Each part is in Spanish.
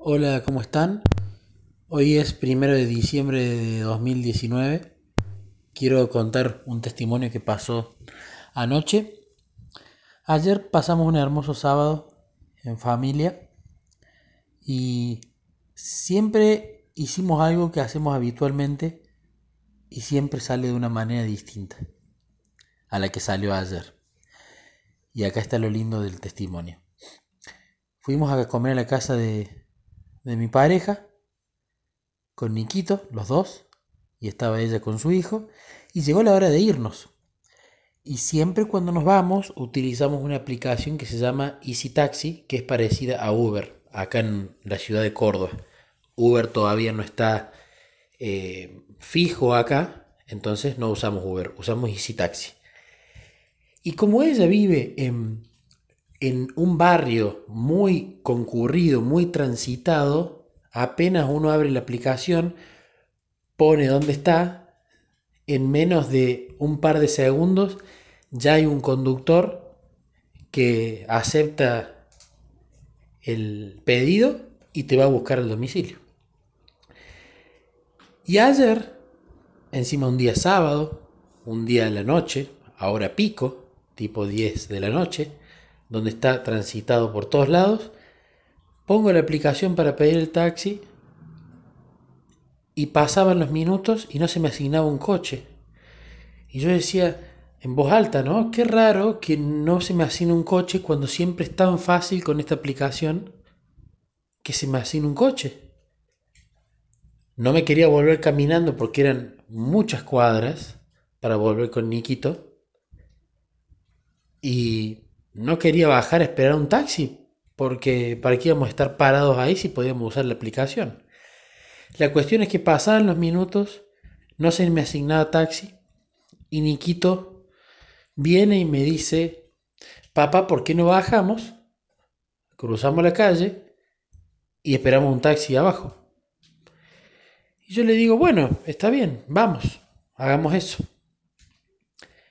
Hola, ¿cómo están? Hoy es primero de diciembre de 2019. Quiero contar un testimonio que pasó anoche. Ayer pasamos un hermoso sábado en familia y siempre hicimos algo que hacemos habitualmente y siempre sale de una manera distinta a la que salió ayer. Y acá está lo lindo del testimonio. Fuimos a comer a la casa de, de mi pareja, con Niquito, los dos, y estaba ella con su hijo, y llegó la hora de irnos. Y siempre cuando nos vamos utilizamos una aplicación que se llama Easy Taxi, que es parecida a Uber, acá en la ciudad de Córdoba. Uber todavía no está eh, fijo acá, entonces no usamos Uber, usamos Easy Taxi. Y como ella vive en en un barrio muy concurrido, muy transitado, apenas uno abre la aplicación, pone dónde está, en menos de un par de segundos ya hay un conductor que acepta el pedido y te va a buscar al domicilio. Y ayer, encima un día sábado, un día de la noche, ahora pico, tipo 10 de la noche, donde está transitado por todos lados, pongo la aplicación para pedir el taxi y pasaban los minutos y no se me asignaba un coche. Y yo decía en voz alta, ¿no? Qué raro que no se me asigne un coche cuando siempre es tan fácil con esta aplicación que se me asigne un coche. No me quería volver caminando porque eran muchas cuadras para volver con Nikito. Y no quería bajar a esperar un taxi, porque para qué íbamos a estar parados ahí si podíamos usar la aplicación. La cuestión es que pasaban los minutos, no se me asignaba taxi, y Niquito viene y me dice, papá, ¿por qué no bajamos? Cruzamos la calle y esperamos un taxi abajo. Y yo le digo, bueno, está bien, vamos, hagamos eso.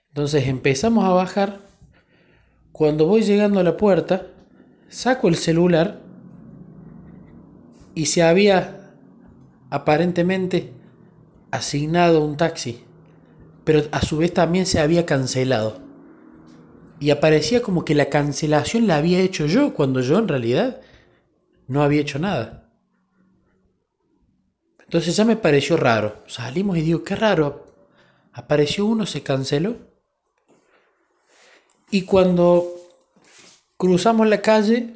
Entonces empezamos a bajar cuando voy llegando a la puerta, saco el celular y se había aparentemente asignado un taxi, pero a su vez también se había cancelado. Y aparecía como que la cancelación la había hecho yo, cuando yo en realidad no había hecho nada. Entonces ya me pareció raro. Salimos y digo, qué raro. Apareció uno, se canceló. Y cuando cruzamos la calle,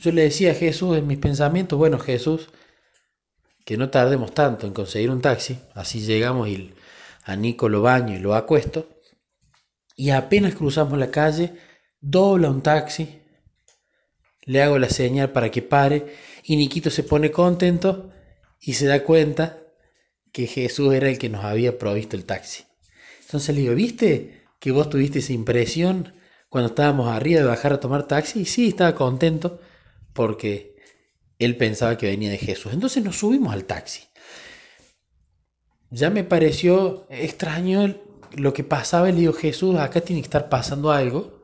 yo le decía a Jesús en mis pensamientos, bueno Jesús, que no tardemos tanto en conseguir un taxi, así llegamos y a Nico lo baño y lo acuesto, y apenas cruzamos la calle, dobla un taxi, le hago la señal para que pare, y Niquito se pone contento y se da cuenta que Jesús era el que nos había provisto el taxi. Entonces le digo, ¿viste que vos tuviste esa impresión cuando estábamos arriba de bajar a tomar taxi, y sí, estaba contento porque él pensaba que venía de Jesús. Entonces nos subimos al taxi. Ya me pareció extraño lo que pasaba y le digo, Jesús, acá tiene que estar pasando algo.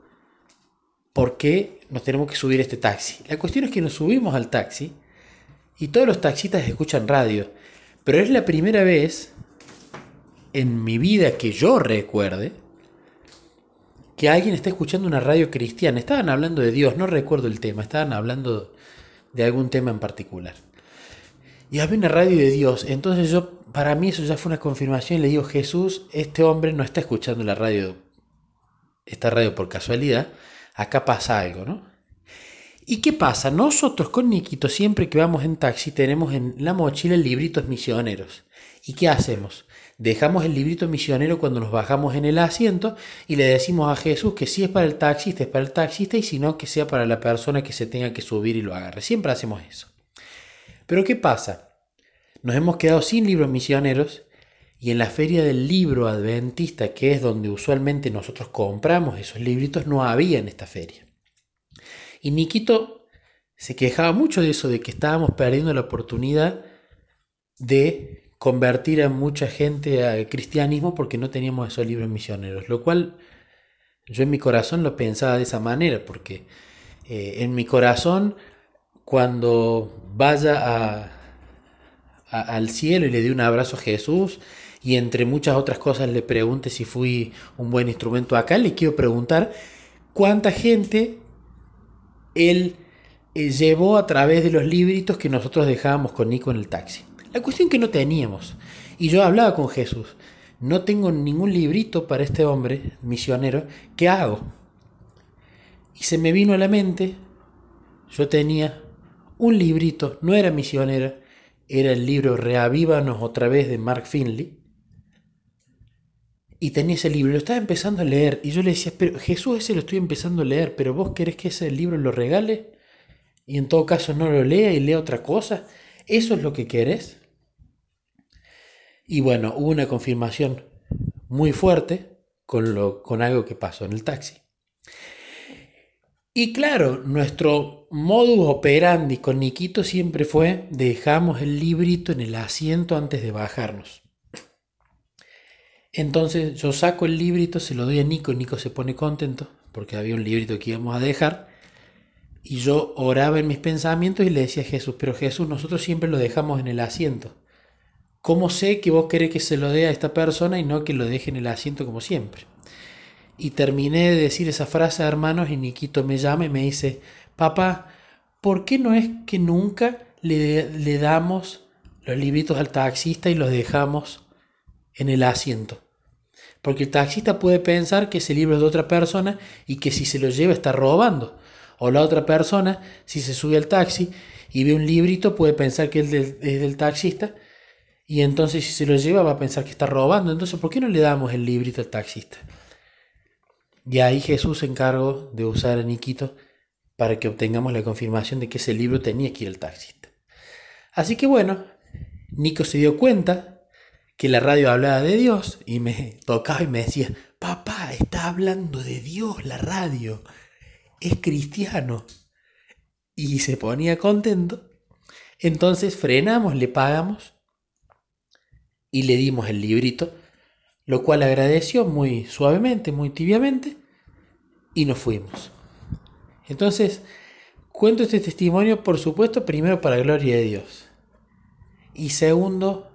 ¿Por qué nos tenemos que subir a este taxi? La cuestión es que nos subimos al taxi y todos los taxistas escuchan radio. Pero es la primera vez en mi vida que yo recuerde que alguien está escuchando una radio cristiana. Estaban hablando de Dios, no recuerdo el tema, estaban hablando de algún tema en particular. Y había una radio de Dios, entonces yo, para mí eso ya fue una confirmación le digo, Jesús, este hombre no está escuchando la radio, esta radio por casualidad, acá pasa algo, ¿no? ¿Y qué pasa? Nosotros con Niquito, siempre que vamos en taxi, tenemos en la mochila libritos misioneros. ¿Y qué hacemos? Dejamos el librito misionero cuando nos bajamos en el asiento y le decimos a Jesús que si es para el taxista, es para el taxista y si no, que sea para la persona que se tenga que subir y lo agarre. Siempre hacemos eso. Pero ¿qué pasa? Nos hemos quedado sin libros misioneros y en la feria del libro adventista, que es donde usualmente nosotros compramos esos libritos, no había en esta feria. Y Niquito se quejaba mucho de eso, de que estábamos perdiendo la oportunidad de convertir a mucha gente al cristianismo porque no teníamos esos libros misioneros, lo cual yo en mi corazón lo pensaba de esa manera, porque eh, en mi corazón cuando vaya al cielo y le dé un abrazo a Jesús y entre muchas otras cosas le pregunte si fui un buen instrumento acá, le quiero preguntar cuánta gente él eh, llevó a través de los libritos que nosotros dejábamos con Nico en el taxi. La cuestión que no teníamos, y yo hablaba con Jesús, no tengo ningún librito para este hombre misionero, ¿qué hago? Y se me vino a la mente, yo tenía un librito, no era misionero, era el libro Reavívanos otra vez de Mark Finley. Y tenía ese libro, lo estaba empezando a leer. Y yo le decía, pero Jesús ese lo estoy empezando a leer, pero vos querés que ese libro lo regale y en todo caso no lo lea y lea otra cosa. ¿Eso es lo que querés? Y bueno, hubo una confirmación muy fuerte con, lo, con algo que pasó en el taxi. Y claro, nuestro modus operandi con Niquito siempre fue dejamos el librito en el asiento antes de bajarnos. Entonces yo saco el librito, se lo doy a Nico, Nico se pone contento porque había un librito que íbamos a dejar. Y yo oraba en mis pensamientos y le decía a Jesús, pero Jesús, nosotros siempre lo dejamos en el asiento. ¿Cómo sé que vos querés que se lo dé a esta persona y no que lo deje en el asiento como siempre? Y terminé de decir esa frase, hermanos, y Niquito me llama y me dice, papá, ¿por qué no es que nunca le, le damos los libritos al taxista y los dejamos en el asiento? Porque el taxista puede pensar que ese libro es de otra persona y que si se lo lleva está robando. O la otra persona, si se sube al taxi y ve un librito, puede pensar que es del, taxista y entonces si se lo lleva va a pensar que está robando. Entonces, ¿por qué no le damos el librito al taxista? Y ahí Jesús se encargó de usar a Niquito para que obtengamos la confirmación de que ese libro tenía que ir al taxista. Así que bueno, Nico se dio cuenta que la radio hablaba de Dios y me tocaba y me decía, papá, está hablando de Dios la radio, es cristiano. Y se ponía contento. Entonces frenamos, le pagamos y le dimos el librito lo cual agradeció muy suavemente, muy tibiamente, y nos fuimos. Entonces, cuento este testimonio, por supuesto, primero para gloria de Dios, y segundo,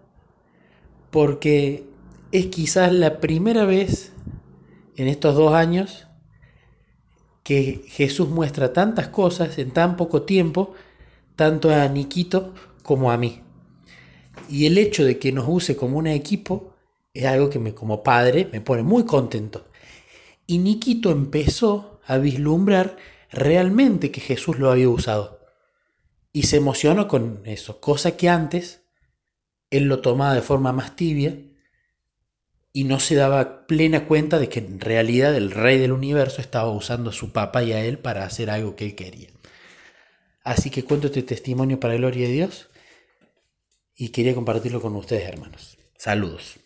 porque es quizás la primera vez en estos dos años que Jesús muestra tantas cosas en tan poco tiempo, tanto a Niquito como a mí. Y el hecho de que nos use como un equipo es algo que me, como padre me pone muy contento. Y Niquito empezó a vislumbrar realmente que Jesús lo había usado. Y se emocionó con eso, cosa que antes él lo tomaba de forma más tibia y no se daba plena cuenta de que en realidad el rey del universo estaba usando a su papá y a él para hacer algo que él quería. Así que cuento este testimonio para la gloria de Dios y quería compartirlo con ustedes, hermanos. Saludos.